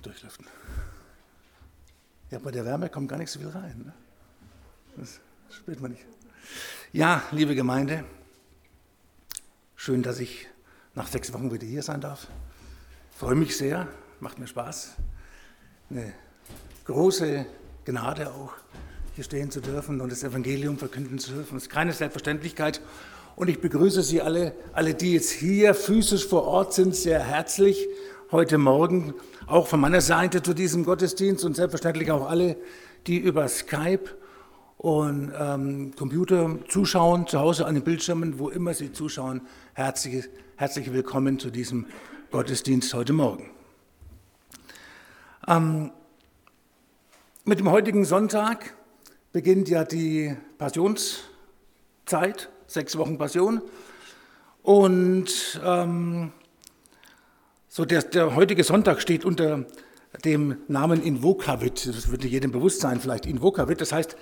durchlüften. Ja, bei der Wärme kommt gar nicht so viel rein. Ne? Das spürt man nicht. Ja, liebe Gemeinde, schön, dass ich nach sechs Wochen wieder hier sein darf. Freue mich sehr, macht mir Spaß. Eine große Gnade auch, hier stehen zu dürfen und das Evangelium verkünden zu dürfen. Das ist keine Selbstverständlichkeit. Und ich begrüße Sie alle, alle, die jetzt hier physisch vor Ort sind, sehr herzlich heute Morgen, auch von meiner Seite zu diesem Gottesdienst und selbstverständlich auch alle, die über Skype und ähm, Computer zuschauen, zu Hause an den Bildschirmen, wo immer Sie zuschauen. Herzlich, herzlich willkommen zu diesem Gottesdienst heute Morgen. Ähm, mit dem heutigen Sonntag beginnt ja die Passionszeit, sechs Wochen Passion. Und ähm, so der, der heutige Sonntag steht unter dem Namen Invokavit. Das wird jedem bewusst sein, vielleicht Invokavit. Das heißt,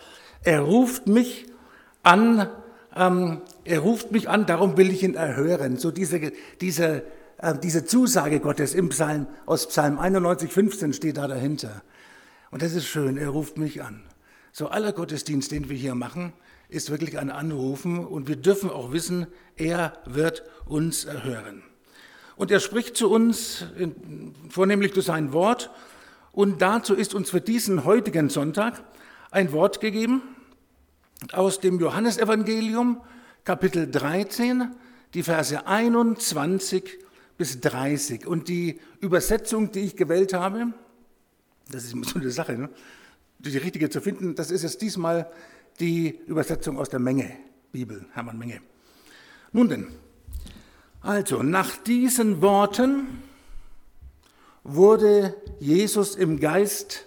er ruft mich an, ähm, er ruft mich an, darum will ich ihn erhören. So diese, diese, äh, diese Zusage Gottes im Psalm, aus Psalm 91, 15 steht da dahinter. Und das ist schön, er ruft mich an. So aller Gottesdienst, den wir hier machen, ist wirklich ein Anrufen und wir dürfen auch wissen, er wird uns erhören. Und er spricht zu uns vornehmlich durch sein Wort. Und dazu ist uns für diesen heutigen Sonntag ein Wort gegeben aus dem Johannesevangelium, Kapitel 13, die Verse 21 bis 30. Und die Übersetzung, die ich gewählt habe, das ist so eine Sache, ne? die richtige zu finden, das ist jetzt diesmal die Übersetzung aus der Menge, Bibel, Hermann Menge. Nun denn, also, nach diesen Worten wurde Jesus im Geist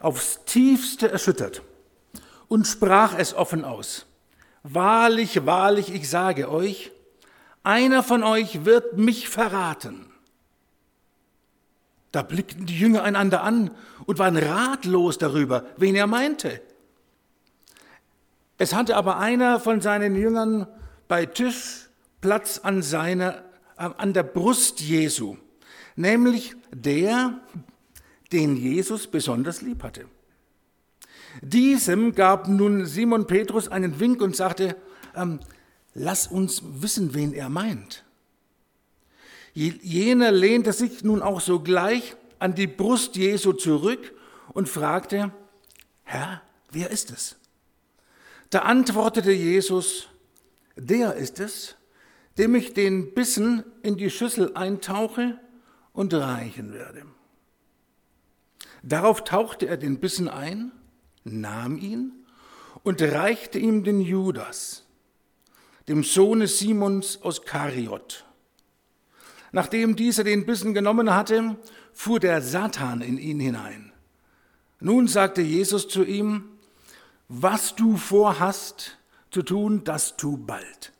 aufs tiefste erschüttert und sprach es offen aus. Wahrlich, wahrlich, ich sage euch, einer von euch wird mich verraten. Da blickten die Jünger einander an und waren ratlos darüber, wen er meinte. Es hatte aber einer von seinen Jüngern bei Tisch Platz an, seiner, an der Brust Jesu, nämlich der, den Jesus besonders lieb hatte. Diesem gab nun Simon Petrus einen Wink und sagte, ähm, lass uns wissen, wen er meint. Jener lehnte sich nun auch sogleich an die Brust Jesu zurück und fragte, Herr, wer ist es? Da antwortete Jesus, der ist es, dem ich den Bissen in die Schüssel eintauche und reichen werde. Darauf tauchte er den Bissen ein, nahm ihn und reichte ihm den Judas, dem Sohne Simons aus Kariot. Nachdem dieser den Bissen genommen hatte, fuhr der Satan in ihn hinein. Nun sagte Jesus zu ihm, was du vorhast zu tun, das tu bald.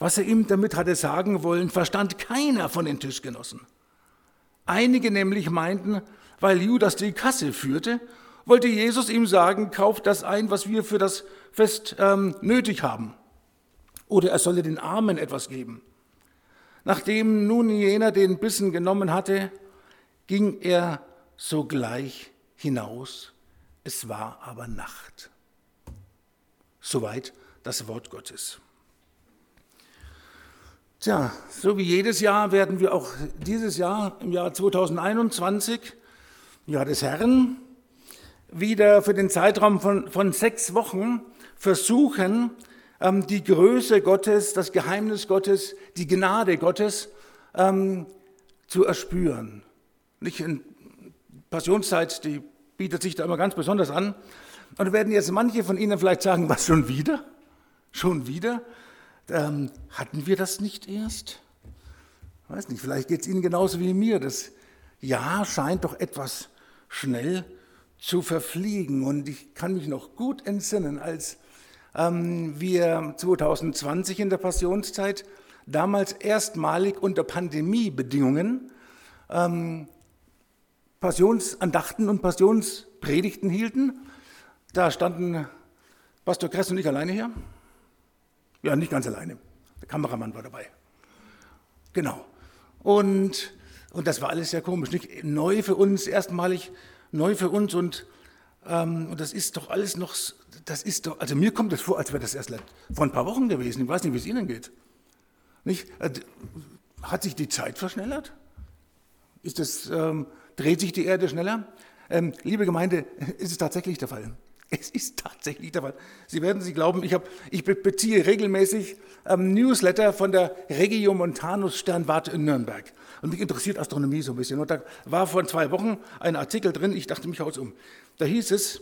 Was er ihm damit hatte sagen wollen, verstand keiner von den Tischgenossen. Einige nämlich meinten, weil Judas die Kasse führte, wollte Jesus ihm sagen, kauft das ein, was wir für das Fest ähm, nötig haben. Oder er solle den Armen etwas geben. Nachdem nun jener den Bissen genommen hatte, ging er sogleich hinaus. Es war aber Nacht. Soweit das Wort Gottes. Tja, so wie jedes Jahr werden wir auch dieses Jahr, im Jahr 2021, Jahr des Herrn, wieder für den Zeitraum von, von sechs Wochen versuchen, ähm, die Größe Gottes, das Geheimnis Gottes, die Gnade Gottes ähm, zu erspüren. Nicht in Passionszeit, die bietet sich da immer ganz besonders an. Und werden jetzt manche von Ihnen vielleicht sagen, was schon wieder? Schon wieder? Ähm, hatten wir das nicht erst? Weiß nicht, vielleicht geht es Ihnen genauso wie mir. Das Jahr scheint doch etwas schnell zu verfliegen. Und ich kann mich noch gut entsinnen, als ähm, wir 2020 in der Passionszeit damals erstmalig unter Pandemiebedingungen ähm, Passionsandachten und Passionspredigten hielten. Da standen Pastor Kress und ich alleine hier. Ja, nicht ganz alleine. Der Kameramann war dabei. Genau. Und Und das war alles sehr komisch, nicht? Neu für uns, erstmalig neu für uns und, ähm, und das ist doch alles noch, das ist doch, also mir kommt das vor, als wäre das erst vor ein paar Wochen gewesen. Ich weiß nicht, wie es Ihnen geht. Nicht? Also, hat sich die Zeit verschnellert? Ist das, ähm, dreht sich die Erde schneller? Ähm, liebe Gemeinde, ist es tatsächlich der Fall. Es ist tatsächlich der Fall. Sie werden Sie glauben, ich, hab, ich beziehe regelmäßig ähm, Newsletter von der Regio Montanus Sternwarte in Nürnberg. Und mich interessiert Astronomie so ein bisschen. Und da war vor zwei Wochen ein Artikel drin, ich dachte mich aus um. Da hieß es,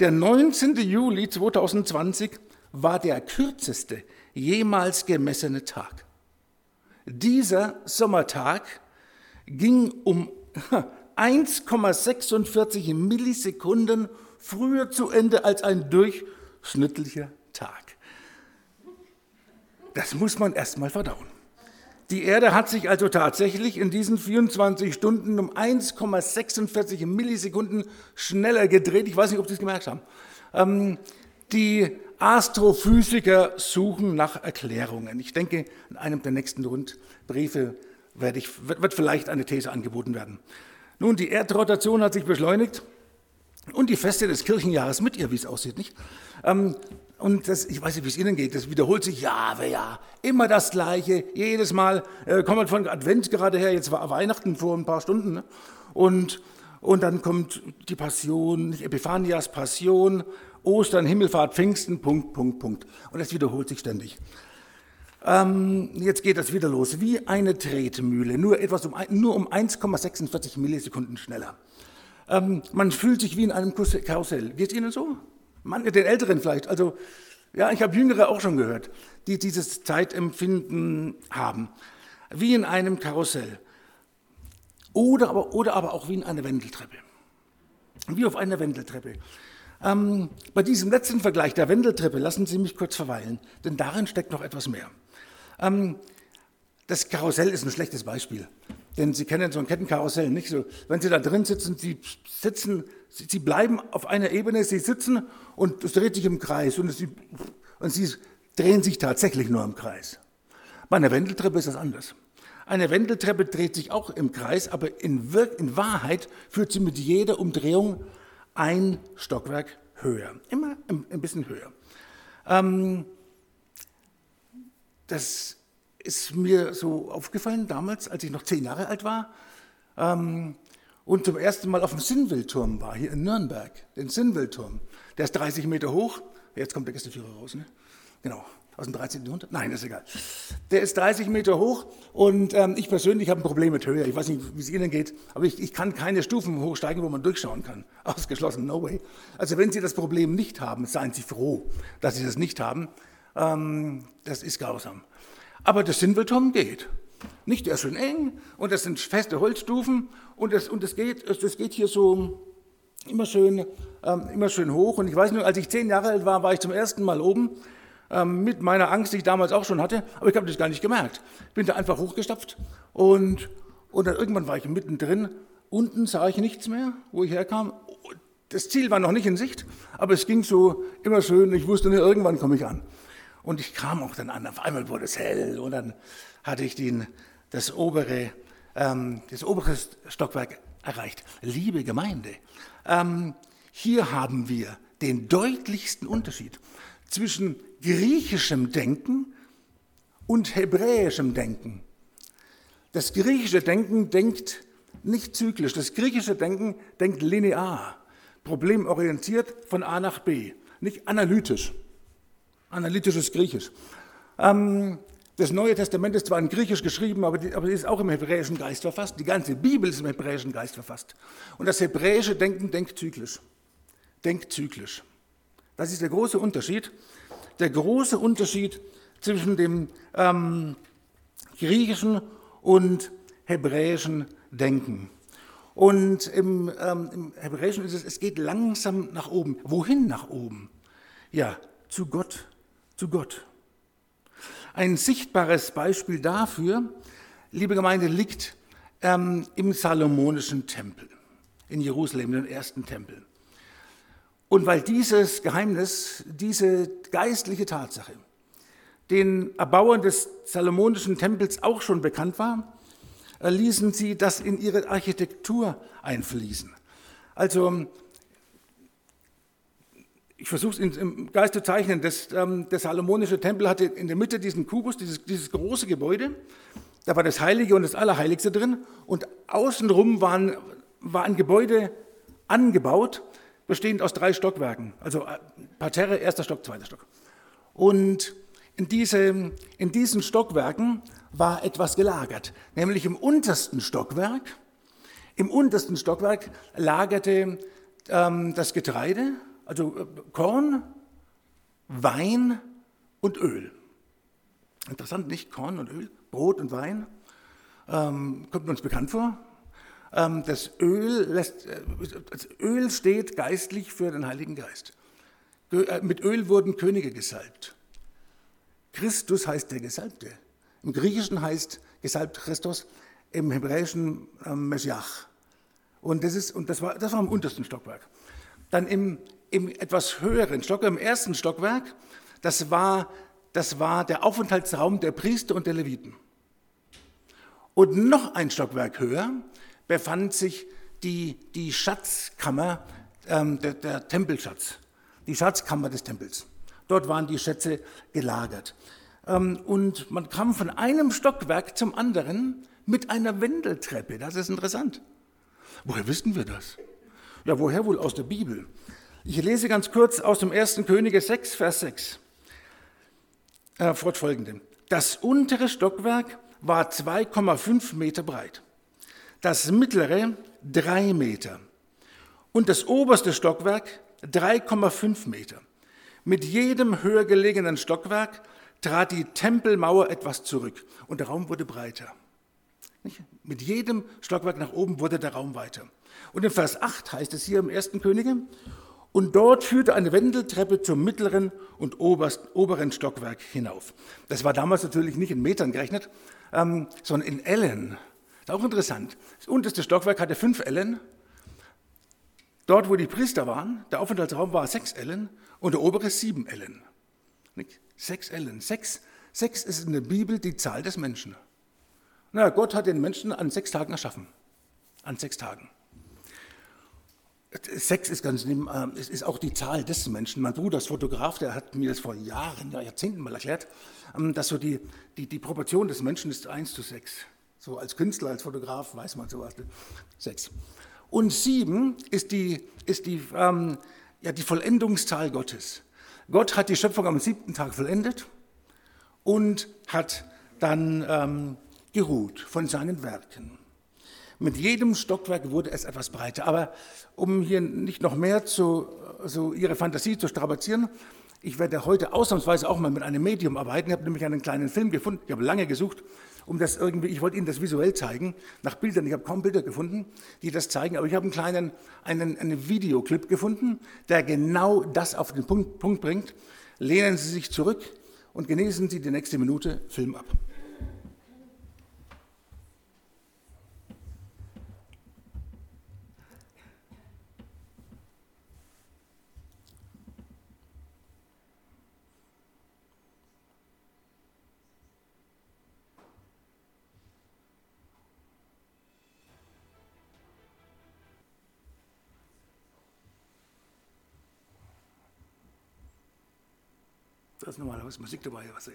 der 19. Juli 2020 war der kürzeste jemals gemessene Tag. Dieser Sommertag ging um 1,46 Millisekunden früher zu Ende als ein durchschnittlicher Tag. Das muss man erst mal verdauen. Die Erde hat sich also tatsächlich in diesen 24 Stunden um 1,46 Millisekunden schneller gedreht. Ich weiß nicht, ob Sie es gemerkt haben. Ähm, die Astrophysiker suchen nach Erklärungen. Ich denke, in einem der nächsten Rundbriefe ich, wird vielleicht eine These angeboten werden. Nun, die Erdrotation hat sich beschleunigt und die Feste des Kirchenjahres mit ihr, wie es aussieht, nicht? Ähm, und das, ich weiß nicht, wie es Ihnen geht, das wiederholt sich Jahr für. Immer das Gleiche, jedes Mal. Äh, kommt man von Advent gerade her, jetzt war Weihnachten vor ein paar Stunden. Ne? Und, und dann kommt die Passion, Epiphanias Passion, Ostern, Himmelfahrt, Pfingsten, Punkt, Punkt, Punkt. Und das wiederholt sich ständig. Ähm, jetzt geht das wieder los, wie eine Tretmühle, nur, etwas um, nur um 1,46 Millisekunden schneller. Ähm, man fühlt sich wie in einem Karussell. Geht es Ihnen so? Man, den Älteren vielleicht. Also, ja, ich habe Jüngere auch schon gehört, die dieses Zeitempfinden haben. Wie in einem Karussell. Oder aber, oder aber auch wie in einer Wendeltreppe. Wie auf einer Wendeltreppe. Ähm, bei diesem letzten Vergleich der Wendeltreppe lassen Sie mich kurz verweilen, denn darin steckt noch etwas mehr. Ähm, das Karussell ist ein schlechtes Beispiel. Denn Sie kennen so ein Kettenkarussell nicht so. Wenn Sie da drin sitzen, Sie sitzen, Sie bleiben auf einer Ebene, Sie sitzen und es dreht sich im Kreis und, Sie, und Sie drehen sich tatsächlich nur im Kreis. Bei einer Wendeltreppe ist das anders. Eine Wendeltreppe dreht sich auch im Kreis, aber in, Wir in Wahrheit führt sie mit jeder Umdrehung ein Stockwerk höher. Immer ein bisschen höher. Ähm, das ist mir so aufgefallen damals, als ich noch zehn Jahre alt war ähm, und zum ersten Mal auf dem Sinnwildturm war, hier in Nürnberg, den Sinnwildturm. Der ist 30 Meter hoch. Jetzt kommt der Gästeführer raus, ne? Genau, aus dem 13. Jahrhundert? Nein, ist egal. Der ist 30 Meter hoch und ähm, ich persönlich habe ein Problem mit Höhe. Ich weiß nicht, wie es Ihnen geht, aber ich, ich kann keine Stufen hochsteigen, wo man durchschauen kann. Ausgeschlossen, no way. Also wenn Sie das Problem nicht haben, seien Sie froh, dass Sie das nicht haben. Ähm, das ist grausam. Aber das Sinnwildturm geht. Nicht, der ist schön eng und das sind feste Holzstufen und das, und das, geht, das geht hier so immer schön, ähm, immer schön hoch. Und ich weiß nur, als ich zehn Jahre alt war, war ich zum ersten Mal oben ähm, mit meiner Angst, die ich damals auch schon hatte, aber ich habe das gar nicht gemerkt. Bin da einfach hochgestapft und, und dann irgendwann war ich mittendrin. Unten sah ich nichts mehr, wo ich herkam. Das Ziel war noch nicht in Sicht, aber es ging so immer schön. Ich wusste, irgendwann komme ich an. Und ich kam auch dann an, auf einmal wurde es hell und dann hatte ich den, das, obere, ähm, das obere Stockwerk erreicht. Liebe Gemeinde, ähm, hier haben wir den deutlichsten Unterschied zwischen griechischem Denken und hebräischem Denken. Das griechische Denken denkt nicht zyklisch, das griechische Denken denkt linear, problemorientiert von A nach B, nicht analytisch analytisches Griechisch. Ähm, das Neue Testament ist zwar in Griechisch geschrieben, aber, die, aber ist auch im hebräischen Geist verfasst. Die ganze Bibel ist im hebräischen Geist verfasst. Und das hebräische Denken denkt zyklisch. Denkt zyklisch. Das ist der große Unterschied. Der große Unterschied zwischen dem ähm, griechischen und hebräischen Denken. Und im, ähm, im Hebräischen ist es, es geht langsam nach oben. Wohin nach oben? Ja, zu Gott zu Gott. Ein sichtbares Beispiel dafür, liebe Gemeinde, liegt ähm, im Salomonischen Tempel in Jerusalem, dem ersten Tempel. Und weil dieses Geheimnis, diese geistliche Tatsache den Erbauern des Salomonischen Tempels auch schon bekannt war, äh, ließen sie das in ihre Architektur einfließen. Also ich versuche es im Geist zu zeichnen, das, ähm, der salomonische Tempel hatte in der Mitte diesen Kubus, dieses, dieses, große Gebäude, da war das Heilige und das Allerheiligste drin. Und außenrum waren, war ein Gebäude angebaut, bestehend aus drei Stockwerken, also äh, Parterre, erster Stock, zweiter Stock. Und in, diese, in diesen Stockwerken war etwas gelagert, nämlich im untersten Stockwerk. Im untersten Stockwerk lagerte ähm, das Getreide, also äh, Korn, Wein und Öl. Interessant, nicht? Korn und Öl, Brot und Wein. Ähm, kommt uns bekannt vor. Ähm, das, Öl lässt, äh, das Öl steht geistlich für den Heiligen Geist. Äh, mit Öl wurden Könige gesalbt. Christus heißt der Gesalbte. Im Griechischen heißt gesalbt Christus, im Hebräischen ähm, Meschiach. Und, das, ist, und das, war, das war im untersten Stockwerk. Dann im, im etwas höheren Stockwerk, im ersten Stockwerk, das war, das war der Aufenthaltsraum der Priester und der Leviten. Und noch ein Stockwerk höher befand sich die, die Schatzkammer, ähm, der, der Tempelschatz, die Schatzkammer des Tempels. Dort waren die Schätze gelagert. Ähm, und man kam von einem Stockwerk zum anderen mit einer Wendeltreppe. Das ist interessant. Woher wissen wir das? Ja, woher wohl aus der Bibel? Ich lese ganz kurz aus dem 1. Könige 6, Vers 6. Äh, fortfolgende. Das untere Stockwerk war 2,5 Meter breit, das mittlere 3 Meter und das oberste Stockwerk 3,5 Meter. Mit jedem höher gelegenen Stockwerk trat die Tempelmauer etwas zurück und der Raum wurde breiter. Mit jedem Stockwerk nach oben wurde der Raum weiter. Und in Vers 8 heißt es hier im ersten Könige, und dort führte eine Wendeltreppe zum mittleren und oberst, oberen Stockwerk hinauf. Das war damals natürlich nicht in Metern gerechnet, ähm, sondern in Ellen. Ist auch interessant. Das unterste Stockwerk hatte fünf Ellen. Dort, wo die Priester waren, der Aufenthaltsraum war sechs Ellen und der obere sieben Ellen. Sechs Ellen. Sechs, sechs ist in der Bibel die Zahl des Menschen. Na, Gott hat den Menschen an sechs Tagen erschaffen. An sechs Tagen. Sex ist ganz neben, äh, es ist auch die Zahl des Menschen. Mein Bruder ist Fotograf, der hat mir das vor Jahren, ja, Jahrzehnten mal erklärt, ähm, dass so die, die, die Proportion des Menschen ist 1 zu 6. So als Künstler, als Fotograf weiß man sowas. 6. Und 7 ist die, ist die, ähm, ja, die Vollendungszahl Gottes. Gott hat die Schöpfung am siebten Tag vollendet und hat dann ähm, geruht von seinen Werken. Mit jedem Stockwerk wurde es etwas breiter. Aber um hier nicht noch mehr zu, so Ihre Fantasie zu strapazieren, ich werde heute ausnahmsweise auch mal mit einem Medium arbeiten. Ich habe nämlich einen kleinen Film gefunden. Ich habe lange gesucht, um das irgendwie, ich wollte Ihnen das visuell zeigen, nach Bildern. Ich habe kaum Bilder gefunden, die das zeigen, aber ich habe einen kleinen, einen, einen Videoclip gefunden, der genau das auf den Punkt, Punkt bringt. Lehnen Sie sich zurück und genießen Sie die nächste Minute Film ab. Da ist normalerweise Musik dabei, was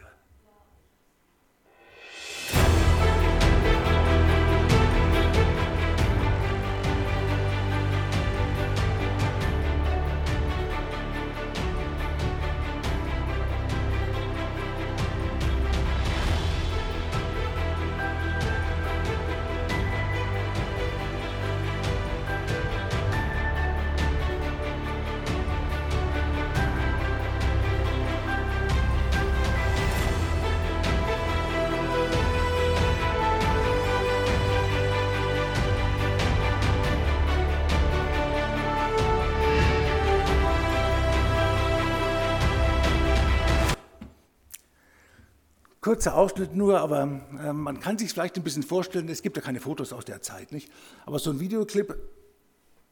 kurzer Ausschnitt nur, aber äh, man kann sich vielleicht ein bisschen vorstellen, es gibt ja keine Fotos aus der Zeit, nicht? Aber so ein Videoclip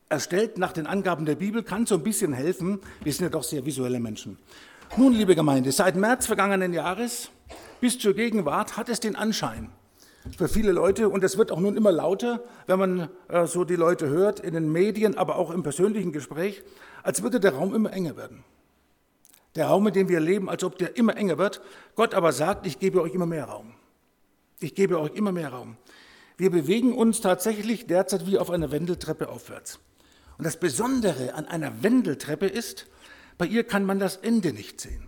erstellt nach den Angaben der Bibel kann so ein bisschen helfen. Wir sind ja doch sehr visuelle Menschen. Nun, liebe Gemeinde, seit März vergangenen Jahres bis zur Gegenwart hat es den Anschein, für viele Leute und es wird auch nun immer lauter, wenn man äh, so die Leute hört, in den Medien, aber auch im persönlichen Gespräch, als würde der Raum immer enger werden. Der Raum, in dem wir leben, als ob der immer enger wird. Gott aber sagt, ich gebe euch immer mehr Raum. Ich gebe euch immer mehr Raum. Wir bewegen uns tatsächlich derzeit wie auf einer Wendeltreppe aufwärts. Und das Besondere an einer Wendeltreppe ist, bei ihr kann man das Ende nicht sehen.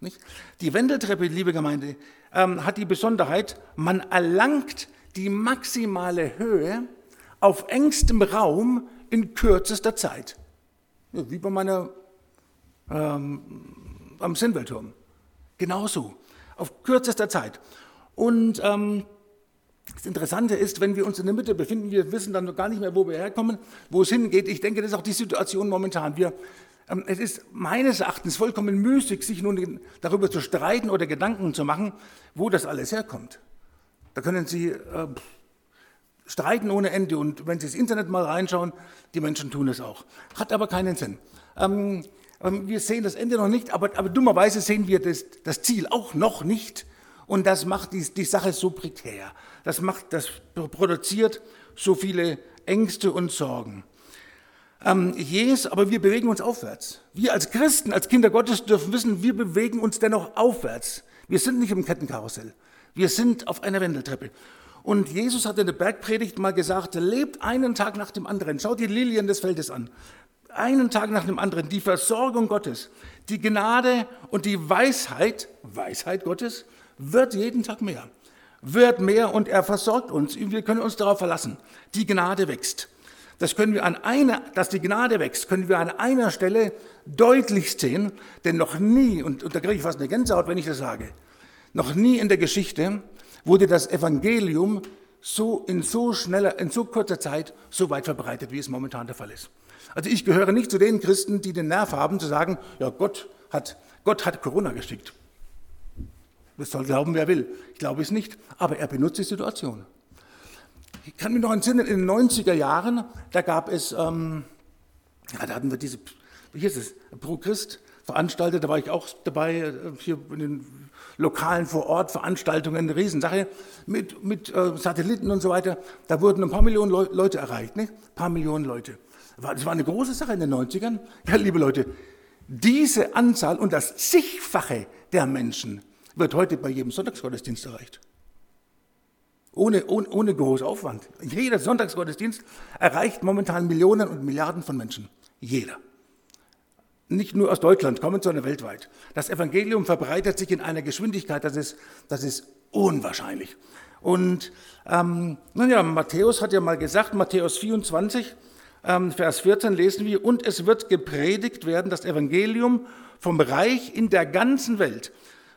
Nicht? Die Wendeltreppe, liebe Gemeinde, ähm, hat die Besonderheit, man erlangt die maximale Höhe auf engstem Raum in kürzester Zeit. Ja, wie bei meiner ähm, am Sinnweltturm. Genauso, auf kürzester Zeit. Und ähm, das Interessante ist, wenn wir uns in der Mitte befinden, wir wissen dann gar nicht mehr, wo wir herkommen, wo es hingeht. Ich denke, das ist auch die Situation momentan. Wir, ähm, es ist meines Erachtens vollkommen müßig, sich nun darüber zu streiten oder Gedanken zu machen, wo das alles herkommt. Da können Sie äh, streiten ohne Ende und wenn Sie ins Internet mal reinschauen, die Menschen tun es auch. Hat aber keinen Sinn. Ähm, wir sehen das Ende noch nicht, aber, aber dummerweise sehen wir das, das, Ziel auch noch nicht. Und das macht die, die Sache so prekär. Das, macht, das produziert so viele Ängste und Sorgen. Ähm, yes, aber wir bewegen uns aufwärts. Wir als Christen, als Kinder Gottes dürfen wissen, wir bewegen uns dennoch aufwärts. Wir sind nicht im Kettenkarussell. Wir sind auf einer Wendeltreppe. Und Jesus hat in der Bergpredigt mal gesagt, lebt einen Tag nach dem anderen. Schaut die Lilien des Feldes an einen Tag nach dem anderen, die Versorgung Gottes, die Gnade und die Weisheit, Weisheit Gottes, wird jeden Tag mehr. Wird mehr und er versorgt uns. Wir können uns darauf verlassen. Die Gnade wächst. Das können wir an einer, dass die Gnade wächst, können wir an einer Stelle deutlich sehen, denn noch nie, und, und da kriege ich fast eine Gänsehaut, wenn ich das sage, noch nie in der Geschichte wurde das Evangelium so in so schneller, in so kurzer Zeit so weit verbreitet, wie es momentan der Fall ist. Also ich gehöre nicht zu den Christen, die den Nerv haben zu sagen, ja, Gott hat, Gott hat Corona geschickt. Das soll glauben, wer will. Ich glaube es nicht, aber er benutzt die Situation. Ich kann mich noch entsinnen, in den 90er Jahren, da gab es, ähm, ja, da hatten wir diese, wie hieß es, Pro Christ veranstaltet, da war ich auch dabei, äh, hier in den lokalen Vor-Ort-Veranstaltungen, eine Riesensache, mit, mit äh, Satelliten und so weiter. Da wurden ein paar Millionen Leute erreicht, ne? ein paar Millionen Leute. Das war eine große Sache in den 90ern. Ja, liebe Leute, diese Anzahl und das Zigfache der Menschen wird heute bei jedem Sonntagsgottesdienst erreicht. Ohne, ohne, ohne großen Aufwand. Jeder Sonntagsgottesdienst erreicht momentan Millionen und Milliarden von Menschen. Jeder. Nicht nur aus Deutschland kommen, sondern weltweit. Das Evangelium verbreitet sich in einer Geschwindigkeit, das ist, das ist unwahrscheinlich. Und ähm, naja, Matthäus hat ja mal gesagt, Matthäus 24, ähm, Vers 14 lesen wir, und es wird gepredigt werden, das Evangelium vom Reich in der ganzen Welt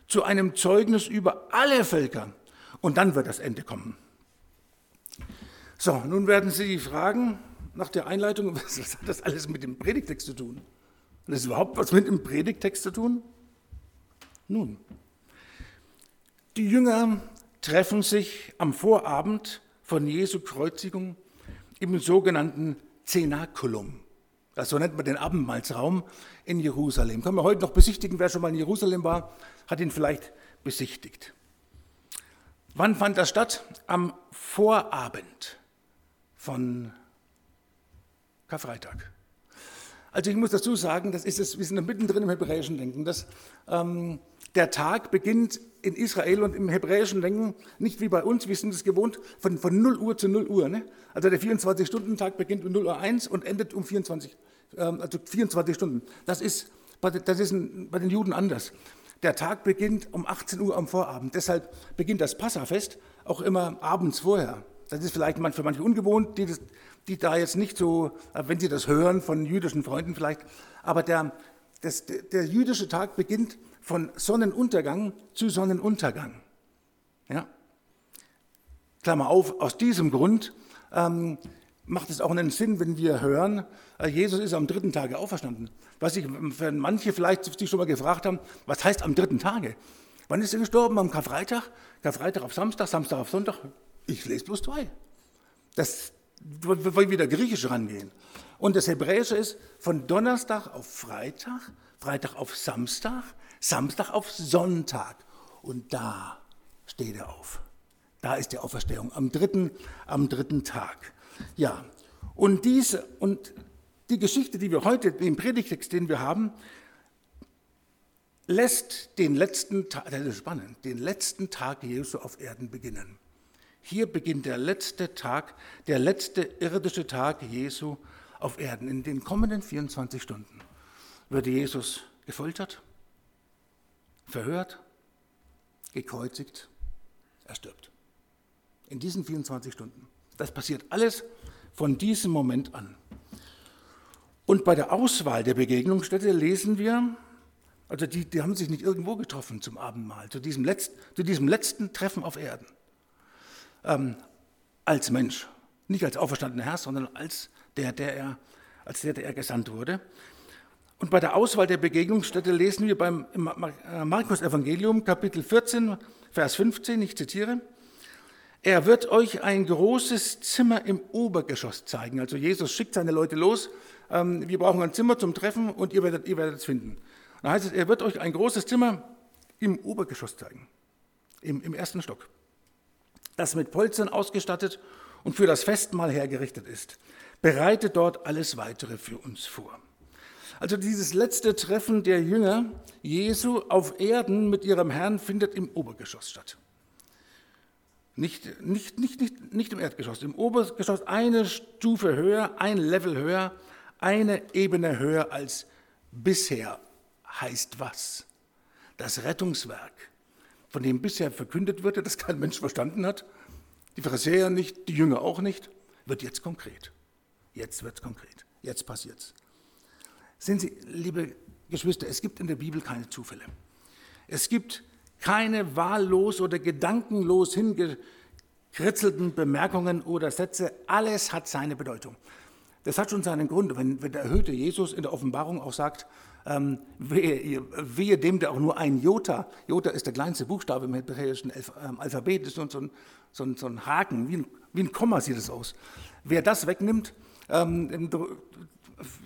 zu einem Zeugnis über alle Völker. Und dann wird das Ende kommen. So, nun werden Sie fragen, nach der Einleitung, was hat das alles mit dem Predigtext zu tun? Hat das überhaupt was mit dem Predigtext zu tun? Nun, die Jünger treffen sich am Vorabend von Jesu Kreuzigung im sogenannten Cenaculum. Das so nennt man den Abendmahlsraum in Jerusalem. Können wir heute noch besichtigen, wer schon mal in Jerusalem war, hat ihn vielleicht besichtigt. Wann fand das statt? Am Vorabend von Karfreitag. Also ich muss dazu sagen, das ist es, wir sind mittendrin im hebräischen Denken, dass ähm, der Tag beginnt in Israel und im hebräischen Denken nicht wie bei uns, wir sind es gewohnt, von, von 0 Uhr zu 0 Uhr. Ne? Also der 24-Stunden-Tag beginnt um 0 Uhr 1 und endet um 24, ähm, also 24 Stunden. Das ist, das ist bei den Juden anders. Der Tag beginnt um 18 Uhr am Vorabend. Deshalb beginnt das Passafest auch immer abends vorher. Das ist vielleicht für manche ungewohnt, die, das, die da jetzt nicht so, äh, wenn sie das hören von jüdischen Freunden vielleicht, aber der, das, der jüdische Tag beginnt von Sonnenuntergang zu Sonnenuntergang. Ja? Klammer auf, aus diesem Grund ähm, macht es auch einen Sinn, wenn wir hören, äh, Jesus ist am dritten Tage auferstanden. Was ich, wenn manche vielleicht sich schon mal gefragt haben, was heißt am dritten Tage? Wann ist er gestorben? Am Karfreitag? Karfreitag auf Samstag, Samstag auf Sonntag? Ich lese bloß zwei. Das wollen wieder griechisch rangehen. Und das Hebräische ist von Donnerstag auf Freitag, Freitag auf Samstag, Samstag auf Sonntag. Und da steht er auf. Da ist die Auferstehung am dritten, am dritten Tag. Ja, und diese und die Geschichte, die wir heute, den Predigtext, den wir haben, lässt den letzten Tag, das ist spannend, den letzten Tag Jesu auf Erden beginnen. Hier beginnt der letzte Tag, der letzte irdische Tag Jesu auf Erden. In den kommenden 24 Stunden würde Jesus gefoltert, verhört, gekreuzigt, er stirbt. In diesen 24 Stunden. Das passiert alles von diesem Moment an. Und bei der Auswahl der Begegnungsstätte lesen wir, also die, die haben sich nicht irgendwo getroffen zum Abendmahl, zu diesem, Letzt, zu diesem letzten Treffen auf Erden. Ähm, als Mensch, nicht als auferstandener Herr, sondern als der, der er, als der, der er gesandt wurde. Und bei der Auswahl der Begegnungsstätte lesen wir beim äh, Markus Evangelium Kapitel 14, Vers 15, ich zitiere, er wird euch ein großes Zimmer im Obergeschoss zeigen. Also Jesus schickt seine Leute los, ähm, wir brauchen ein Zimmer zum Treffen und ihr werdet, ihr werdet es finden. Da heißt es, er wird euch ein großes Zimmer im Obergeschoss zeigen, im, im ersten Stock, das mit Polstern ausgestattet und für das Festmahl hergerichtet ist. Bereitet dort alles weitere für uns vor. Also dieses letzte Treffen der Jünger Jesu auf Erden mit ihrem Herrn findet im Obergeschoss statt. Nicht, nicht, nicht, nicht, nicht im Erdgeschoss, im Obergeschoss eine Stufe höher, ein Level höher, eine Ebene höher als bisher heißt was? Das Rettungswerk, von dem bisher verkündet wurde, das kein Mensch verstanden hat, die Pharisäer nicht, die Jünger auch nicht, wird jetzt konkret. Jetzt wird es konkret. Jetzt passiert es. Sehen Sie, liebe Geschwister, es gibt in der Bibel keine Zufälle. Es gibt keine wahllos oder gedankenlos hingekritzelten Bemerkungen oder Sätze. Alles hat seine Bedeutung. Das hat schon seinen Grund, wenn, wenn der erhöhte Jesus in der Offenbarung auch sagt, ähm, wehe, wehe, dem, der auch nur ein Jota, Jota ist der kleinste Buchstabe im hebräischen ähm, Alphabet, ist so, so, so, so ein Haken, wie ein, wie ein Komma sieht es aus. Wer das wegnimmt, ähm,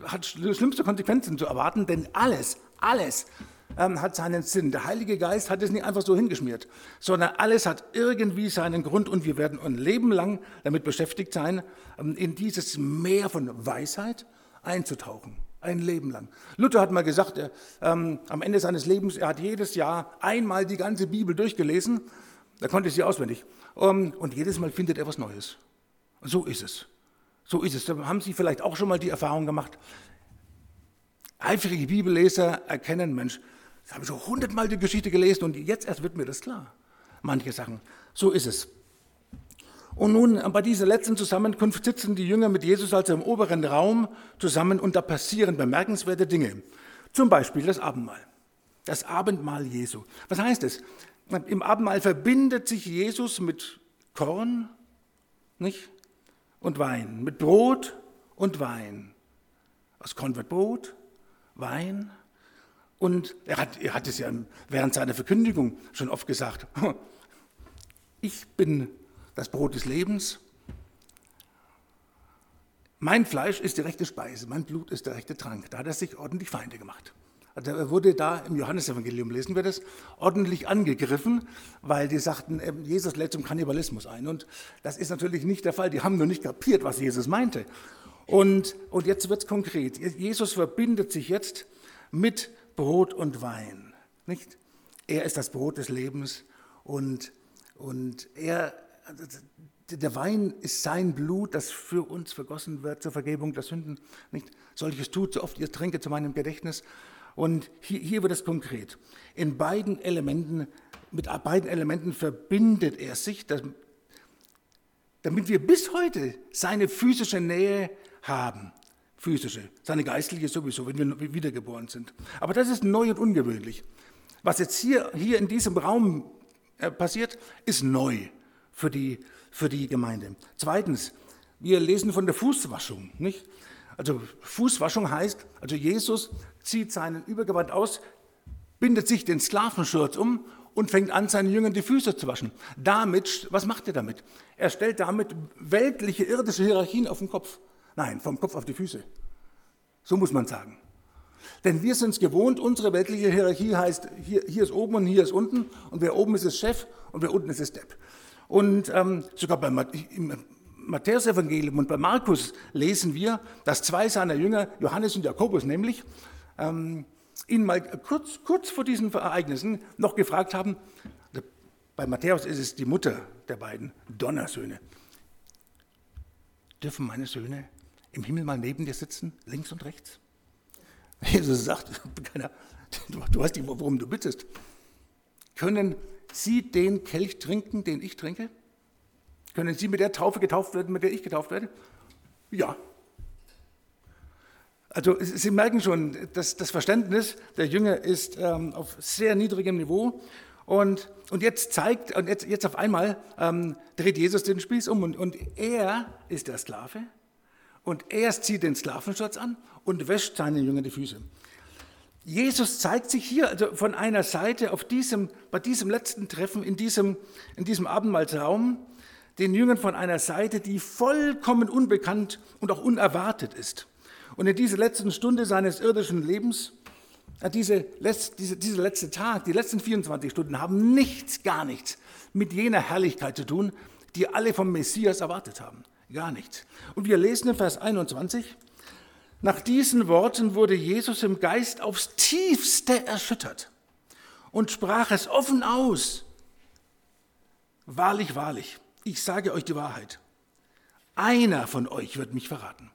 hat schlimmste Konsequenzen zu erwarten, denn alles, alles ähm, hat seinen Sinn. Der Heilige Geist hat es nicht einfach so hingeschmiert, sondern alles hat irgendwie seinen Grund und wir werden ein Leben lang damit beschäftigt sein, ähm, in dieses Meer von Weisheit einzutauchen. Ein Leben lang. Luther hat mal gesagt, er, ähm, am Ende seines Lebens, er hat jedes Jahr einmal die ganze Bibel durchgelesen, er konnte sie auswendig. Um, und jedes Mal findet er was Neues. So ist es. So ist es. Da haben Sie vielleicht auch schon mal die Erfahrung gemacht. Eifrige Bibelleser erkennen, Mensch, das habe ich schon hundertmal die Geschichte gelesen und jetzt erst wird mir das klar. Manche Sachen. So ist es. Und nun bei dieser letzten Zusammenkunft sitzen die Jünger mit Jesus also im oberen Raum zusammen und da passieren bemerkenswerte Dinge. Zum Beispiel das Abendmahl. Das Abendmahl Jesu. Was heißt es? Im Abendmahl verbindet sich Jesus mit Korn nicht? Und Wein, mit Brot und Wein. Aus Korn wird Brot, Wein. Und er hat, er hat es ja während seiner Verkündigung schon oft gesagt. Ich bin das Brot des Lebens. Mein Fleisch ist die rechte Speise, mein Blut ist der rechte Trank. Da hat er sich ordentlich Feinde gemacht. Also er wurde da im Johannesevangelium, lesen wir das, ordentlich angegriffen, weil die sagten, ähm, Jesus lädt zum Kannibalismus ein. Und das ist natürlich nicht der Fall. Die haben nur nicht kapiert, was Jesus meinte. Und, und jetzt wird es konkret. Jesus verbindet sich jetzt mit Brot und Wein. Nicht? Er ist das Brot des Lebens und, und er, der Wein ist sein Blut, das für uns vergossen wird zur Vergebung der Sünden. Nicht? Solches tut, so oft ihr trinke zu meinem Gedächtnis. Und hier, hier wird es konkret. In beiden Elementen, mit beiden Elementen verbindet er sich, damit wir bis heute seine physische Nähe haben. Physische, seine geistliche sowieso, wenn wir wiedergeboren sind. Aber das ist neu und ungewöhnlich. Was jetzt hier, hier in diesem Raum äh, passiert, ist neu für die, für die Gemeinde. Zweitens, wir lesen von der Fußwaschung. Nicht? Also Fußwaschung heißt, also Jesus zieht seinen Übergewand aus, bindet sich den Sklavenschurz um und fängt an, seinen Jüngern die Füße zu waschen. Damit, was macht er damit? Er stellt damit weltliche, irdische Hierarchien auf den Kopf. Nein, vom Kopf auf die Füße. So muss man sagen. Denn wir sind es gewohnt, unsere weltliche Hierarchie heißt, hier, hier ist oben und hier ist unten und wer oben ist, ist Chef und wer unten ist, ist Depp. Und ähm, sogar beim im Matthäus-Evangelium und bei Markus lesen wir, dass zwei seiner Jünger, Johannes und Jakobus nämlich, ähm, ihn mal kurz, kurz vor diesen Ereignissen noch gefragt haben, also bei Matthäus ist es die Mutter der beiden Donnersöhne, dürfen meine Söhne im Himmel mal neben dir sitzen, links und rechts? Jesus sagt, du weißt nicht, worum du bittest. Können Sie den Kelch trinken, den ich trinke? Können Sie mit der Taufe getauft werden, mit der ich getauft werde? Ja. Also Sie merken schon, dass das Verständnis der Jünger ist ähm, auf sehr niedrigem Niveau. Und, und jetzt zeigt, und jetzt, jetzt auf einmal ähm, dreht Jesus den Spieß um und, und er ist der Sklave und er zieht den Sklavenschutz an und wäscht seinen Jüngern die Füße. Jesus zeigt sich hier also von einer Seite auf diesem, bei diesem letzten Treffen in diesem, in diesem Abendmahlsraum den Jüngern von einer Seite, die vollkommen unbekannt und auch unerwartet ist. Und in dieser letzten Stunde seines irdischen Lebens, äh, diese, diese, dieser letzte Tag, die letzten 24 Stunden haben nichts, gar nichts mit jener Herrlichkeit zu tun, die alle vom Messias erwartet haben. Gar nichts. Und wir lesen in Vers 21, nach diesen Worten wurde Jesus im Geist aufs tiefste erschüttert und sprach es offen aus. Wahrlich, wahrlich, ich sage euch die Wahrheit. Einer von euch wird mich verraten.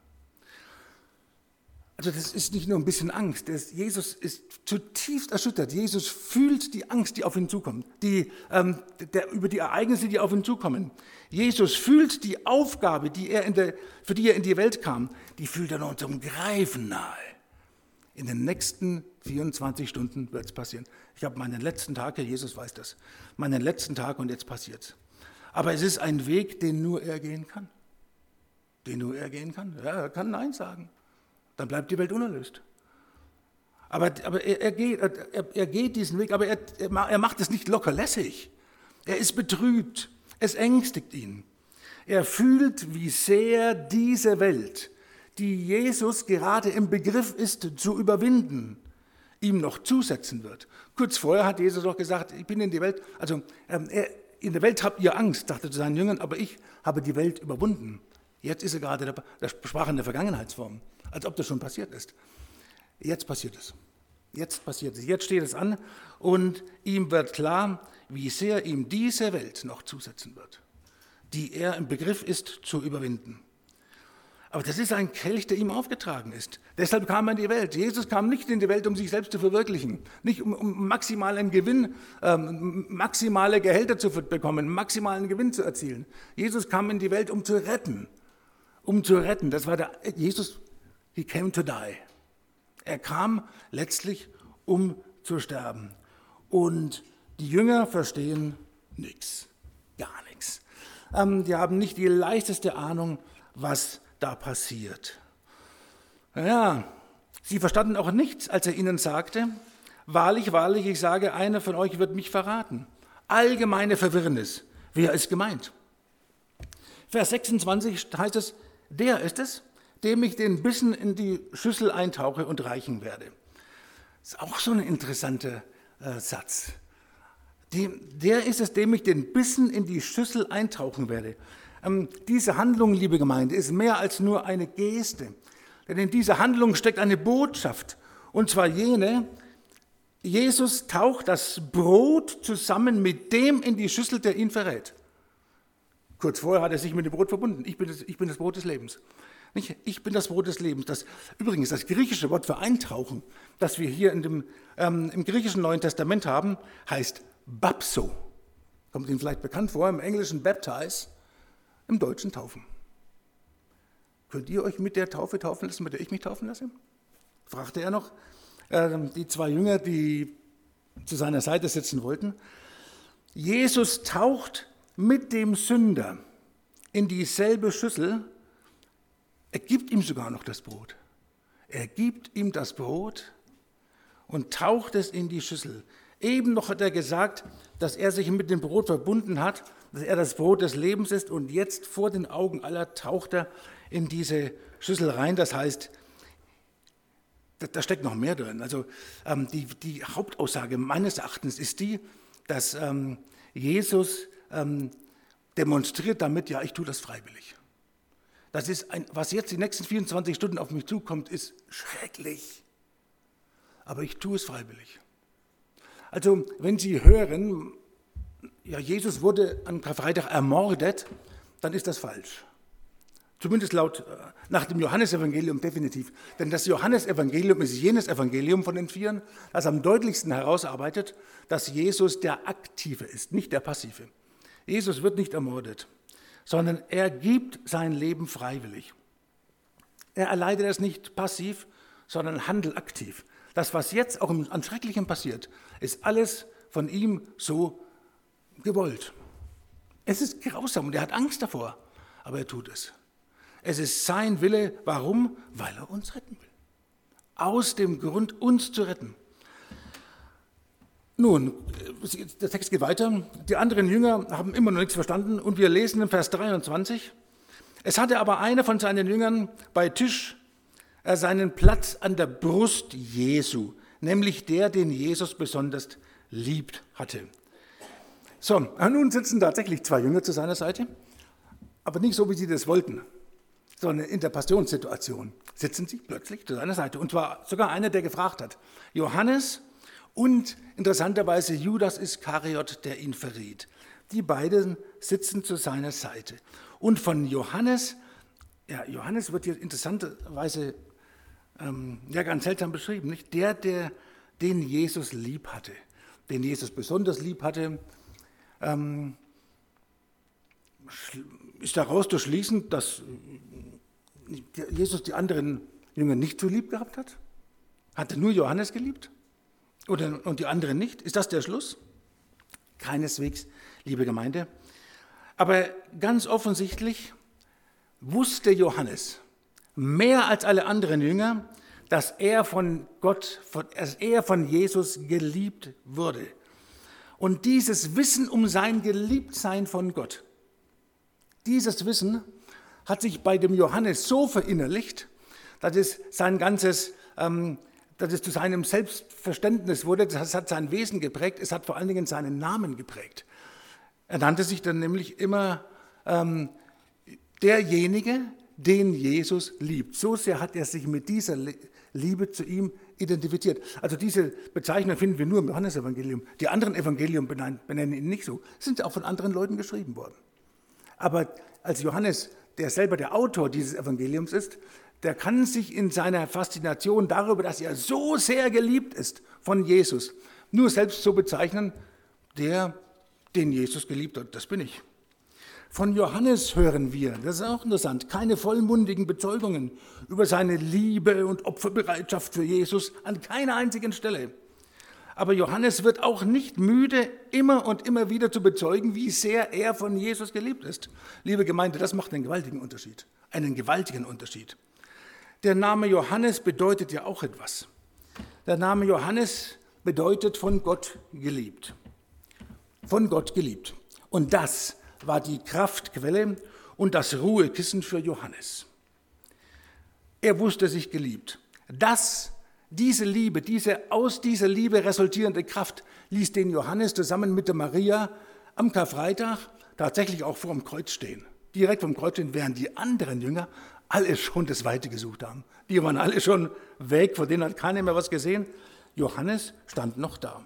Also das ist nicht nur ein bisschen Angst. Das, Jesus ist zutiefst erschüttert. Jesus fühlt die Angst, die auf ihn zukommt, die, ähm, der, über die Ereignisse, die auf ihn zukommen. Jesus fühlt die Aufgabe, die er der, für die er in die Welt kam, die fühlt er noch zum Greifen nahe. In den nächsten 24 Stunden wird es passieren. Ich habe meinen letzten Tag, Herr Jesus weiß das, meinen letzten Tag und jetzt passiert es. Aber es ist ein Weg, den nur er gehen kann. Den nur er gehen kann. Ja, er kann Nein sagen. Dann bleibt die Welt unerlöst. Aber, aber er, er, geht, er, er, geht, diesen Weg, aber er, macht es nicht lockerlässig. Er ist betrübt. Es ängstigt ihn. Er fühlt, wie sehr diese Welt, die Jesus gerade im Begriff ist zu überwinden, ihm noch zusetzen wird. Kurz vorher hat Jesus auch gesagt, ich bin in die Welt, also ähm, er, in der Welt habt ihr Angst, dachte zu seinen Jüngern, aber ich habe die Welt überwunden. Jetzt ist er gerade, der, der sprach in der Vergangenheitsform als ob das schon passiert ist. Jetzt passiert es. Jetzt passiert es. Jetzt steht es an und ihm wird klar, wie sehr ihm diese Welt noch zusetzen wird, die er im Begriff ist zu überwinden. Aber das ist ein Kelch, der ihm aufgetragen ist. Deshalb kam er in die Welt. Jesus kam nicht in die Welt, um sich selbst zu verwirklichen, nicht um, um maximalen Gewinn, ähm, maximale Gehälter zu bekommen, maximalen Gewinn zu erzielen. Jesus kam in die Welt, um zu retten. Um zu retten. Das war der, Jesus He came to die. Er kam letztlich, um zu sterben. Und die Jünger verstehen nichts, gar nichts. Ähm, die haben nicht die leichteste Ahnung, was da passiert. Ja, sie verstanden auch nichts, als er ihnen sagte, wahrlich, wahrlich, ich sage, einer von euch wird mich verraten. Allgemeine Verwirrnis. Wer ist gemeint? Vers 26 heißt es, der ist es, dem ich den Bissen in die Schüssel eintauche und reichen werde. Das ist auch so ein interessanter äh, Satz. Die, der ist es, dem ich den Bissen in die Schüssel eintauchen werde. Ähm, diese Handlung, liebe Gemeinde, ist mehr als nur eine Geste. Denn in dieser Handlung steckt eine Botschaft. Und zwar jene, Jesus taucht das Brot zusammen mit dem in die Schüssel, der ihn verrät. Kurz vorher hat er sich mit dem Brot verbunden. Ich bin das, ich bin das Brot des Lebens. Ich bin das Brot des Lebens. Das, übrigens, das griechische Wort für eintauchen, das wir hier in dem, ähm, im griechischen Neuen Testament haben, heißt Bapso. Kommt Ihnen vielleicht bekannt vor, im Englischen Baptize, im Deutschen Taufen. Könnt ihr euch mit der Taufe taufen lassen, mit der ich mich taufen lasse? fragte er noch. Äh, die zwei Jünger, die zu seiner Seite sitzen wollten. Jesus taucht mit dem Sünder in dieselbe Schüssel, er gibt ihm sogar noch das Brot. Er gibt ihm das Brot und taucht es in die Schüssel. Eben noch hat er gesagt, dass er sich mit dem Brot verbunden hat, dass er das Brot des Lebens ist und jetzt vor den Augen aller taucht er in diese Schüssel rein. Das heißt, da, steckt noch mehr drin. Also ähm, die, die, Hauptaussage meines Erachtens ist die, dass ähm, Jesus ähm, demonstriert damit, ja, ich tue das freiwillig. Das ist ein, was jetzt die nächsten 24 Stunden auf mich zukommt, ist schrecklich. Aber ich tue es freiwillig. Also, wenn Sie hören, ja, Jesus wurde am Karfreitag ermordet, dann ist das falsch. Zumindest laut, äh, nach dem Johannesevangelium definitiv. Denn das Johannesevangelium ist jenes Evangelium von den Vieren, das am deutlichsten herausarbeitet, dass Jesus der Aktive ist, nicht der Passive. Jesus wird nicht ermordet, sondern er gibt sein Leben freiwillig. Er erleidet es nicht passiv, sondern handelt aktiv. Das, was jetzt auch an Schrecklichem passiert, ist alles von ihm so gewollt. Es ist grausam und er hat Angst davor, aber er tut es. Es ist sein Wille. Warum? Weil er uns retten will. Aus dem Grund, uns zu retten. Nun, der Text geht weiter. Die anderen Jünger haben immer noch nichts verstanden und wir lesen in Vers 23. Es hatte aber einer von seinen Jüngern bei Tisch äh, seinen Platz an der Brust Jesu, nämlich der, den Jesus besonders liebt hatte. So, nun sitzen tatsächlich zwei Jünger zu seiner Seite, aber nicht so, wie sie das wollten, sondern in der Passionssituation sitzen sie plötzlich zu seiner Seite. Und zwar sogar einer, der gefragt hat. Johannes und interessanterweise Judas Iskariot, der ihn verriet. Die beiden sitzen zu seiner Seite. Und von Johannes, ja, Johannes wird hier interessanterweise ähm, ja, ganz seltsam beschrieben, nicht? Der, der den Jesus lieb hatte, den Jesus besonders lieb hatte, ähm, ist daraus zu schließen, dass Jesus die anderen Jünger nicht so lieb gehabt hat? Hat er nur Johannes geliebt? Oder, und die anderen nicht? Ist das der Schluss? Keineswegs, liebe Gemeinde. Aber ganz offensichtlich wusste Johannes mehr als alle anderen Jünger, dass er von Gott, dass er von Jesus geliebt wurde. Und dieses Wissen um sein Geliebtsein von Gott, dieses Wissen hat sich bei dem Johannes so verinnerlicht, dass es sein ganzes, ähm, dass es zu seinem Selbstverständnis wurde, das hat sein Wesen geprägt, es hat vor allen Dingen seinen Namen geprägt. Er nannte sich dann nämlich immer ähm, derjenige, den Jesus liebt. So sehr hat er sich mit dieser Liebe zu ihm identifiziert. Also diese Bezeichnung finden wir nur im Johannesevangelium. Die anderen Evangelien benennen ihn nicht so. Sind auch von anderen Leuten geschrieben worden. Aber als Johannes, der selber der Autor dieses Evangeliums ist, der kann sich in seiner Faszination darüber, dass er so sehr geliebt ist von Jesus, nur selbst so bezeichnen, der den Jesus geliebt hat. Das bin ich. Von Johannes hören wir, das ist auch interessant, keine vollmundigen Bezeugungen über seine Liebe und Opferbereitschaft für Jesus an keiner einzigen Stelle. Aber Johannes wird auch nicht müde, immer und immer wieder zu bezeugen, wie sehr er von Jesus geliebt ist. Liebe Gemeinde, das macht einen gewaltigen Unterschied. Einen gewaltigen Unterschied. Der Name Johannes bedeutet ja auch etwas. Der Name Johannes bedeutet von Gott geliebt. Von Gott geliebt. Und das war die Kraftquelle und das Ruhekissen für Johannes. Er wusste sich geliebt. Das, diese Liebe, diese aus dieser Liebe resultierende Kraft ließ den Johannes zusammen mit der Maria am Karfreitag tatsächlich auch vor dem Kreuz stehen. Direkt vom Kreuz stehen, während die anderen Jünger alle schon das Weite gesucht haben. Die waren alle schon weg, von denen hat keiner mehr was gesehen. Johannes stand noch da.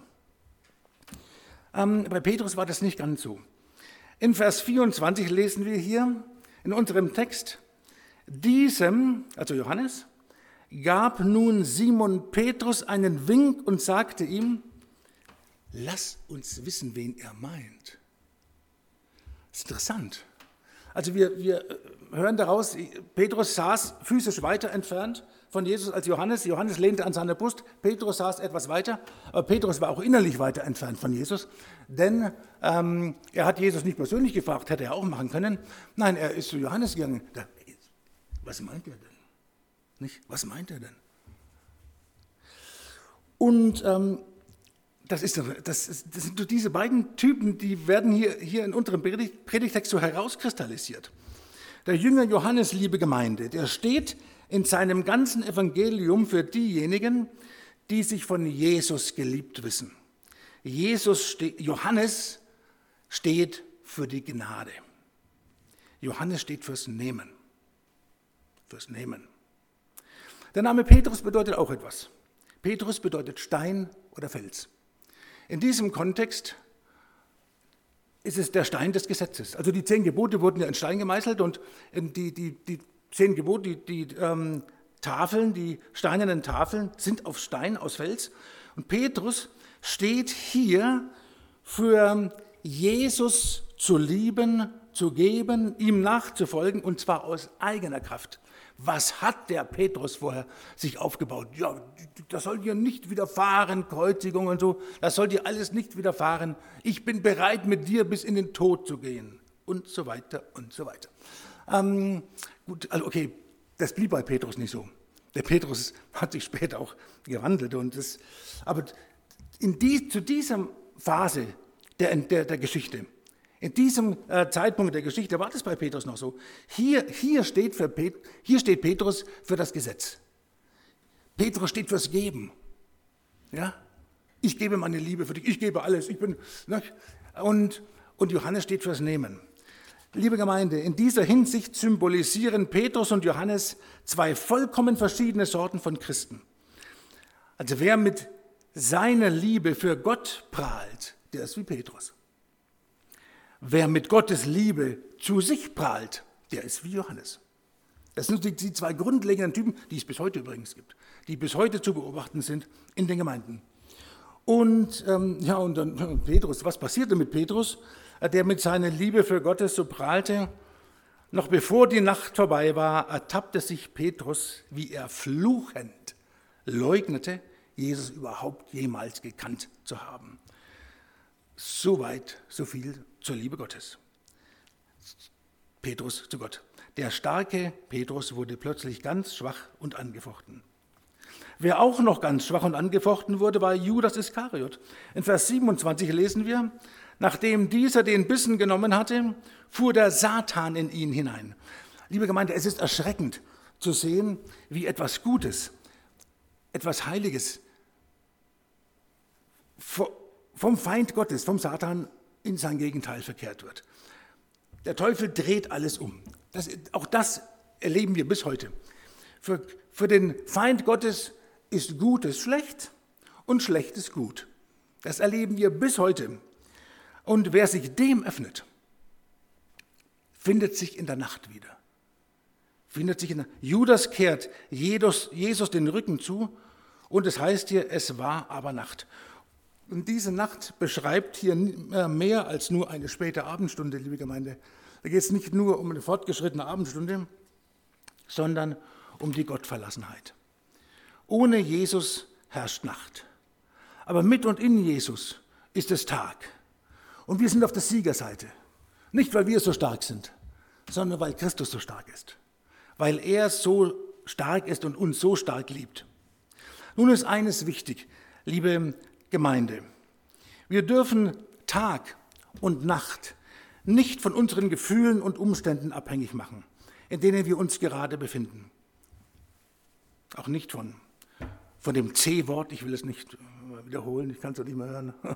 Ähm, bei Petrus war das nicht ganz so. In Vers 24 lesen wir hier in unserem Text, diesem, also Johannes, gab nun Simon Petrus einen Wink und sagte ihm, lass uns wissen, wen er meint. Das ist interessant. Also wir, wir hören daraus, Petrus saß physisch weiter entfernt von Jesus als Johannes. Johannes lehnte an seiner Brust, Petrus saß etwas weiter, aber Petrus war auch innerlich weiter entfernt von Jesus, denn ähm, er hat Jesus nicht persönlich gefragt, hätte er auch machen können. Nein, er ist zu Johannes gegangen. Was meint er denn? Nicht? Was meint er denn? Und ähm, das, ist, das, ist, das sind diese beiden Typen, die werden hier, hier in unserem Predigtext so herauskristallisiert. Der Jünger Johannes, liebe Gemeinde, der steht in seinem ganzen Evangelium für diejenigen, die sich von Jesus geliebt wissen. Jesus Johannes steht für die Gnade. Johannes steht fürs Nehmen. Fürs Nehmen. Der Name Petrus bedeutet auch etwas. Petrus bedeutet Stein oder Fels. In diesem Kontext ist es der Stein des Gesetzes. Also die zehn Gebote wurden ja in Stein gemeißelt und die, die, die zehn Gebote, die, die ähm, Tafeln, die steinernen Tafeln sind auf Stein, aus Fels. Und Petrus steht hier für Jesus zu lieben, zu geben, ihm nachzufolgen und zwar aus eigener Kraft. Was hat der Petrus vorher sich aufgebaut? Ja, das soll dir nicht widerfahren, Kreuzigung und so. Das soll dir alles nicht widerfahren. Ich bin bereit, mit dir bis in den Tod zu gehen. Und so weiter und so weiter. Ähm, gut, also okay, das blieb bei Petrus nicht so. Der Petrus hat sich später auch gewandelt. Und das, aber die, zu dieser Phase der, der, der Geschichte, in diesem äh, Zeitpunkt der Geschichte war das bei Petrus noch so. Hier, hier, steht für Pet, hier steht Petrus für das Gesetz. Petrus steht fürs Geben. Ja? Ich gebe meine Liebe für dich, ich gebe alles. Ich bin, ne? und, und Johannes steht fürs Nehmen. Liebe Gemeinde, in dieser Hinsicht symbolisieren Petrus und Johannes zwei vollkommen verschiedene Sorten von Christen. Also wer mit seiner Liebe für Gott prahlt, der ist wie Petrus. Wer mit Gottes Liebe zu sich prahlt, der ist wie Johannes. Das sind die zwei grundlegenden Typen, die es bis heute übrigens gibt, die bis heute zu beobachten sind in den Gemeinden. Und ähm, ja, und dann Petrus, was passierte mit Petrus, der mit seiner Liebe für Gottes so prahlte? Noch bevor die Nacht vorbei war, ertappte sich Petrus, wie er fluchend leugnete, Jesus überhaupt jemals gekannt zu haben. Soweit, so viel zur Liebe Gottes. Petrus zu Gott. Der starke Petrus wurde plötzlich ganz schwach und angefochten. Wer auch noch ganz schwach und angefochten wurde, war Judas Iskariot. In Vers 27 lesen wir, nachdem dieser den Bissen genommen hatte, fuhr der Satan in ihn hinein. Liebe Gemeinde, es ist erschreckend zu sehen, wie etwas Gutes, etwas Heiliges vom Feind Gottes, vom Satan in sein Gegenteil verkehrt wird. Der Teufel dreht alles um. Das, auch das erleben wir bis heute. Für, für den Feind Gottes ist Gutes schlecht und Schlechtes gut. Das erleben wir bis heute. Und wer sich dem öffnet, findet sich in der Nacht wieder. Findet sich in der Judas kehrt Jesus, Jesus den Rücken zu und es heißt hier, es war aber Nacht. Und diese Nacht beschreibt hier mehr als nur eine späte Abendstunde, liebe Gemeinde. Da geht es nicht nur um eine fortgeschrittene Abendstunde, sondern um die Gottverlassenheit. Ohne Jesus herrscht Nacht. Aber mit und in Jesus ist es Tag. Und wir sind auf der Siegerseite. Nicht, weil wir so stark sind, sondern weil Christus so stark ist. Weil er so stark ist und uns so stark liebt. Nun ist eines wichtig, liebe Gemeinde. Wir dürfen Tag und Nacht nicht von unseren Gefühlen und Umständen abhängig machen, in denen wir uns gerade befinden. Auch nicht von, von dem C-Wort, ich will es nicht wiederholen, ich kann es auch nicht mehr hören.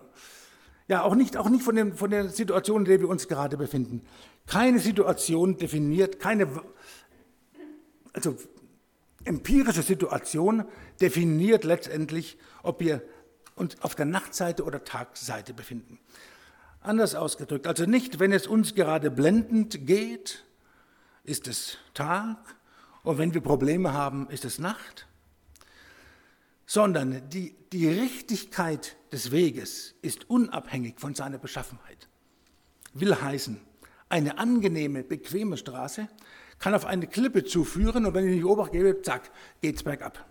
Ja, auch nicht, auch nicht von, dem, von der Situation, in der wir uns gerade befinden. Keine Situation definiert, keine, also empirische Situation definiert letztendlich, ob wir uns auf der Nachtseite oder Tagseite befinden. Anders ausgedrückt, also nicht, wenn es uns gerade blendend geht, ist es Tag und wenn wir Probleme haben, ist es Nacht, sondern die, die Richtigkeit des Weges ist unabhängig von seiner Beschaffenheit. Will heißen, eine angenehme, bequeme Straße kann auf eine Klippe zuführen und wenn ich nicht Obacht gebe, zack, geht's bergab.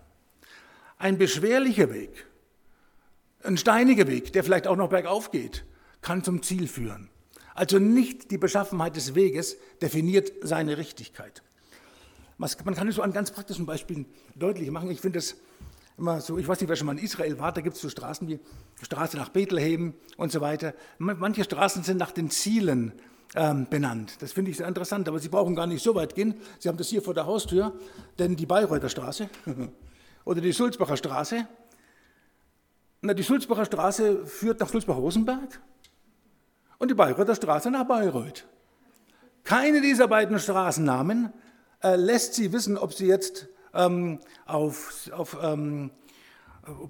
Ein beschwerlicher Weg ein steiniger Weg, der vielleicht auch noch bergauf geht, kann zum Ziel führen. Also nicht die Beschaffenheit des Weges definiert seine Richtigkeit. Man kann es so an ganz praktischen Beispielen deutlich machen. Ich finde das immer so, ich weiß nicht, wer schon mal in Israel war, da gibt es so Straßen wie Straße nach Bethlehem und so weiter. Manche Straßen sind nach den Zielen ähm, benannt. Das finde ich sehr interessant, aber Sie brauchen gar nicht so weit gehen. Sie haben das hier vor der Haustür, denn die Bayreuther Straße oder die Sulzbacher Straße, na, die Sulzbacher Straße führt nach Sulzbach-Rosenberg und die Bayreuther Straße nach Bayreuth. Keine dieser beiden Straßennamen äh, lässt sie wissen, ob sie jetzt ähm, auf, auf ähm,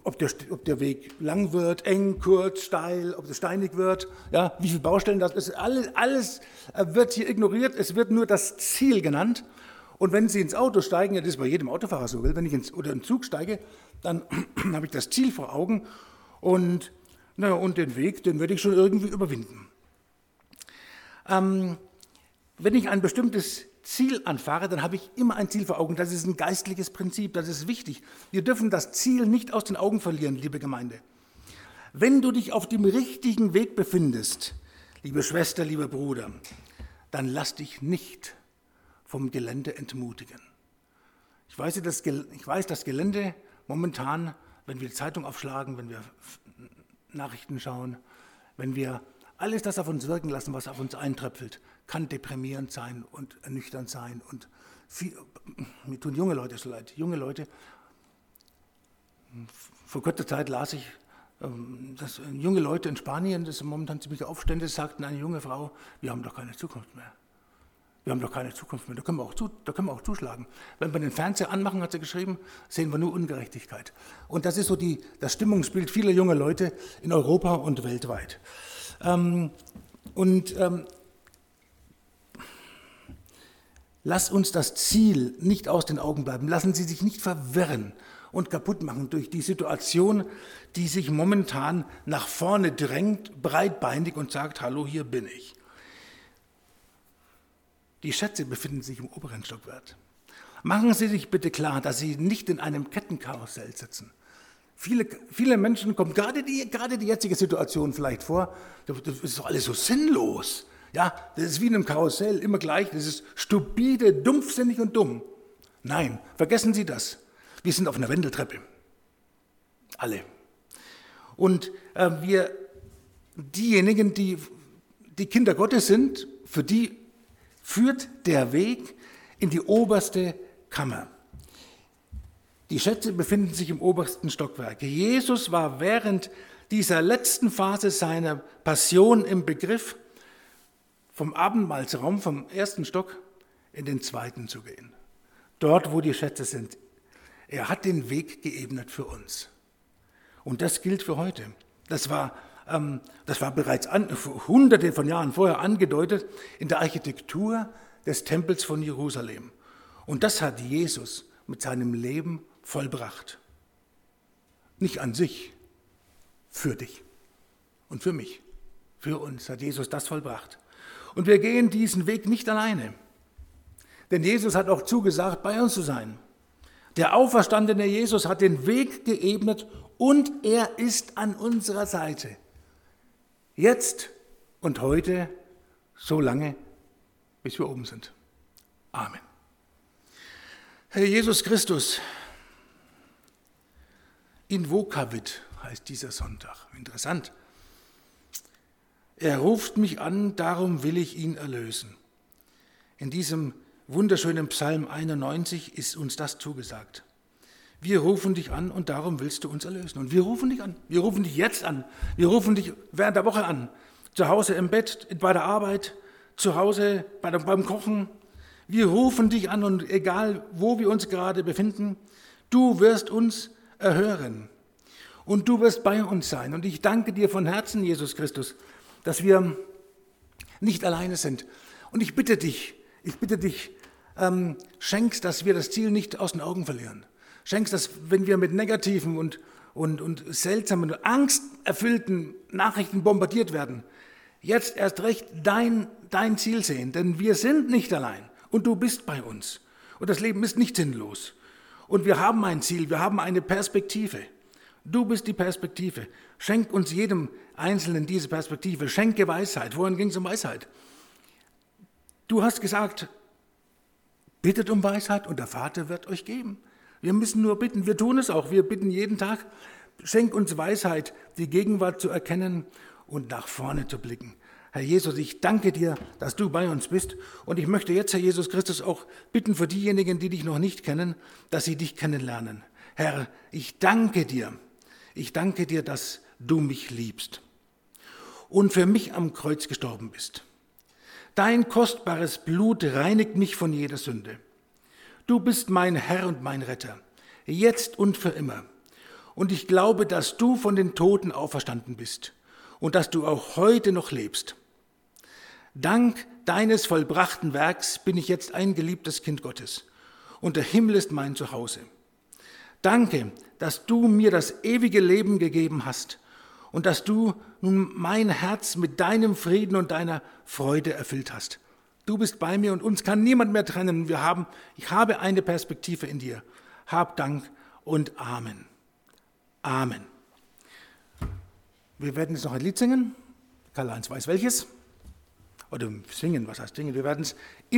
ob der, ob der, Weg lang wird, eng, kurz, steil, ob es steinig wird, ja, wie viele Baustellen das ist. Alles, alles äh, wird hier ignoriert. Es wird nur das Ziel genannt. Und wenn Sie ins Auto steigen, das ist bei jedem Autofahrer so, wenn ich ins, oder in den Zug steige, dann habe ich das Ziel vor Augen und, na, und den Weg, den werde ich schon irgendwie überwinden. Ähm, wenn ich ein bestimmtes Ziel anfahre, dann habe ich immer ein Ziel vor Augen. Das ist ein geistliches Prinzip, das ist wichtig. Wir dürfen das Ziel nicht aus den Augen verlieren, liebe Gemeinde. Wenn du dich auf dem richtigen Weg befindest, liebe Schwester, lieber Bruder, dann lass dich nicht vom Gelände entmutigen. Ich weiß, das, ich weiß, das Gelände momentan, wenn wir Zeitung aufschlagen, wenn wir Nachrichten schauen, wenn wir alles das auf uns wirken lassen, was auf uns eintröpfelt, kann deprimierend sein und ernüchternd sein. Und viel, mir tun junge Leute so leid. Junge Leute, vor kurzer Zeit las ich, ähm, dass junge Leute in Spanien, das sind momentan ziemliche Aufstände, sagten eine junge Frau, wir haben doch keine Zukunft mehr. Wir haben doch keine Zukunft mehr, da können wir auch, zu, da können wir auch zuschlagen. Wenn wir den Fernseher anmachen, hat sie geschrieben, sehen wir nur Ungerechtigkeit. Und das ist so die, das Stimmungsbild vieler junger Leute in Europa und weltweit. Ähm, und ähm, lass uns das Ziel nicht aus den Augen bleiben. Lassen Sie sich nicht verwirren und kaputt machen durch die Situation, die sich momentan nach vorne drängt, breitbeinig und sagt, hallo, hier bin ich. Die Schätze befinden sich im oberen Stockwerk. Machen Sie sich bitte klar, dass Sie nicht in einem Kettenkarussell sitzen. Viele, viele Menschen kommen gerade die, gerade die jetzige Situation vielleicht vor, das ist doch alles so sinnlos. Ja, das ist wie in einem Karussell, immer gleich, das ist stupide, dumpfsinnig und dumm. Nein, vergessen Sie das. Wir sind auf einer Wendeltreppe. Alle. Und äh, wir, diejenigen, die die Kinder Gottes sind, für die führt der Weg in die oberste Kammer. Die Schätze befinden sich im obersten Stockwerk. Jesus war während dieser letzten Phase seiner Passion im Begriff, vom Abendmahlsraum, vom ersten Stock in den zweiten zu gehen. Dort, wo die Schätze sind. Er hat den Weg geebnet für uns. Und das gilt für heute. Das war das war bereits an, hunderte von Jahren vorher angedeutet in der Architektur des Tempels von Jerusalem. Und das hat Jesus mit seinem Leben vollbracht. Nicht an sich, für dich und für mich. Für uns hat Jesus das vollbracht. Und wir gehen diesen Weg nicht alleine. Denn Jesus hat auch zugesagt, bei uns zu sein. Der auferstandene Jesus hat den Weg geebnet und er ist an unserer Seite. Jetzt und heute, so lange, bis wir oben sind. Amen. Herr Jesus Christus, invocavit heißt dieser Sonntag. Interessant. Er ruft mich an, darum will ich ihn erlösen. In diesem wunderschönen Psalm 91 ist uns das zugesagt. Wir rufen dich an und darum willst du uns erlösen. Und wir rufen dich an. Wir rufen dich jetzt an. Wir rufen dich während der Woche an. Zu Hause im Bett, bei der Arbeit, zu Hause beim Kochen. Wir rufen dich an und egal, wo wir uns gerade befinden, du wirst uns erhören. Und du wirst bei uns sein. Und ich danke dir von Herzen, Jesus Christus, dass wir nicht alleine sind. Und ich bitte dich, ich bitte dich, ähm, schenkst, dass wir das Ziel nicht aus den Augen verlieren schenkst, dass wenn wir mit negativen und, und, und seltsamen, angsterfüllten Nachrichten bombardiert werden, jetzt erst recht dein, dein Ziel sehen. Denn wir sind nicht allein und du bist bei uns. Und das Leben ist nicht sinnlos. Und wir haben ein Ziel, wir haben eine Perspektive. Du bist die Perspektive. Schenk uns jedem Einzelnen diese Perspektive. Schenke Weisheit. Wohin ging es um Weisheit? Du hast gesagt, bittet um Weisheit und der Vater wird euch geben. Wir müssen nur bitten, wir tun es auch. Wir bitten jeden Tag, schenk uns Weisheit, die Gegenwart zu erkennen und nach vorne zu blicken. Herr Jesus, ich danke dir, dass du bei uns bist. Und ich möchte jetzt, Herr Jesus Christus, auch bitten für diejenigen, die dich noch nicht kennen, dass sie dich kennenlernen. Herr, ich danke dir. Ich danke dir, dass du mich liebst und für mich am Kreuz gestorben bist. Dein kostbares Blut reinigt mich von jeder Sünde. Du bist mein Herr und mein Retter, jetzt und für immer. Und ich glaube, dass du von den Toten auferstanden bist und dass du auch heute noch lebst. Dank deines vollbrachten Werks bin ich jetzt ein geliebtes Kind Gottes und der Himmel ist mein Zuhause. Danke, dass du mir das ewige Leben gegeben hast und dass du nun mein Herz mit deinem Frieden und deiner Freude erfüllt hast. Du bist bei mir und uns kann niemand mehr trennen. Wir haben, ich habe eine Perspektive in dir. Hab Dank und Amen. Amen. Wir werden jetzt noch ein Lied singen. Karl-Heinz weiß welches. Oder singen, was heißt singen? Wir werden es